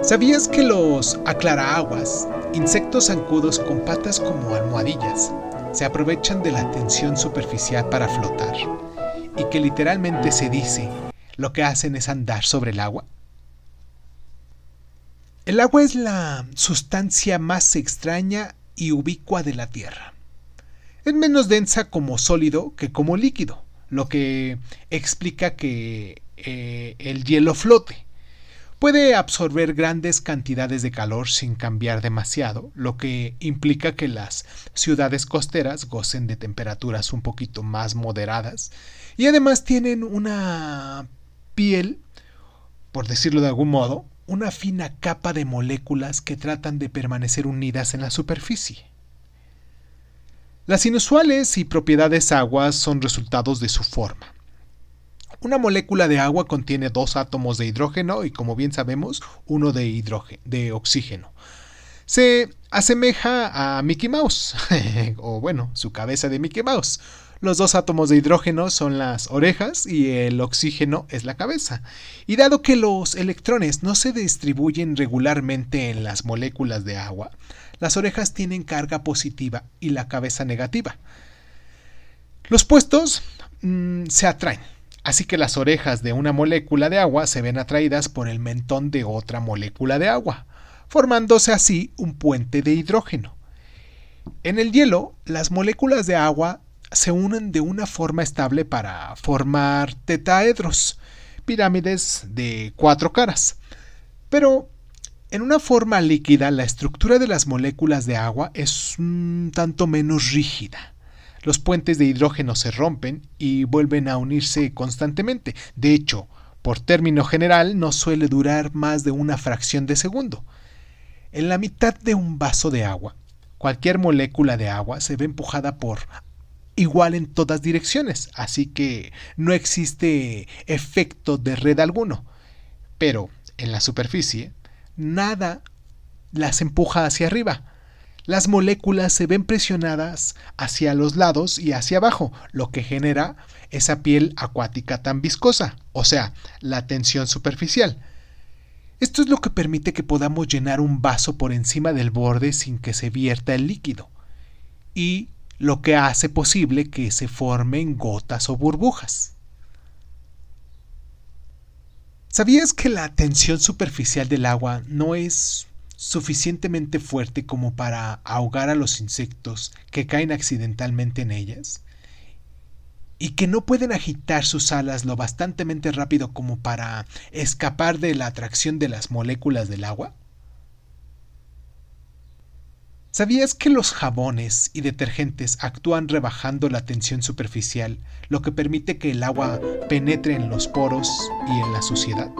¿Sabías que los aclaraaguas, insectos zancudos con patas como almohadillas, se aprovechan de la tensión superficial para flotar? Y que literalmente se dice, lo que hacen es andar sobre el agua. El agua es la sustancia más extraña y ubicua de la Tierra. Es menos densa como sólido que como líquido, lo que explica que eh, el hielo flote. Puede absorber grandes cantidades de calor sin cambiar demasiado, lo que implica que las ciudades costeras gocen de temperaturas un poquito más moderadas y además tienen una piel, por decirlo de algún modo, una fina capa de moléculas que tratan de permanecer unidas en la superficie. Las inusuales y propiedades aguas son resultados de su forma. Una molécula de agua contiene dos átomos de hidrógeno y como bien sabemos, uno de, hidrógeno, de oxígeno. Se asemeja a Mickey Mouse, o bueno, su cabeza de Mickey Mouse. Los dos átomos de hidrógeno son las orejas y el oxígeno es la cabeza. Y dado que los electrones no se distribuyen regularmente en las moléculas de agua, las orejas tienen carga positiva y la cabeza negativa. Los puestos mm, se atraen Así que las orejas de una molécula de agua se ven atraídas por el mentón de otra molécula de agua, formándose así un puente de hidrógeno. En el hielo, las moléculas de agua se unen de una forma estable para formar tetaedros, pirámides de cuatro caras. Pero en una forma líquida, la estructura de las moléculas de agua es un tanto menos rígida los puentes de hidrógeno se rompen y vuelven a unirse constantemente. De hecho, por término general, no suele durar más de una fracción de segundo. En la mitad de un vaso de agua, cualquier molécula de agua se ve empujada por igual en todas direcciones, así que no existe efecto de red alguno. Pero en la superficie, nada las empuja hacia arriba las moléculas se ven presionadas hacia los lados y hacia abajo, lo que genera esa piel acuática tan viscosa, o sea, la tensión superficial. Esto es lo que permite que podamos llenar un vaso por encima del borde sin que se vierta el líquido, y lo que hace posible que se formen gotas o burbujas. ¿Sabías que la tensión superficial del agua no es suficientemente fuerte como para ahogar a los insectos que caen accidentalmente en ellas? ¿Y que no pueden agitar sus alas lo bastantemente rápido como para escapar de la atracción de las moléculas del agua? ¿Sabías que los jabones y detergentes actúan rebajando la tensión superficial, lo que permite que el agua penetre en los poros y en la suciedad?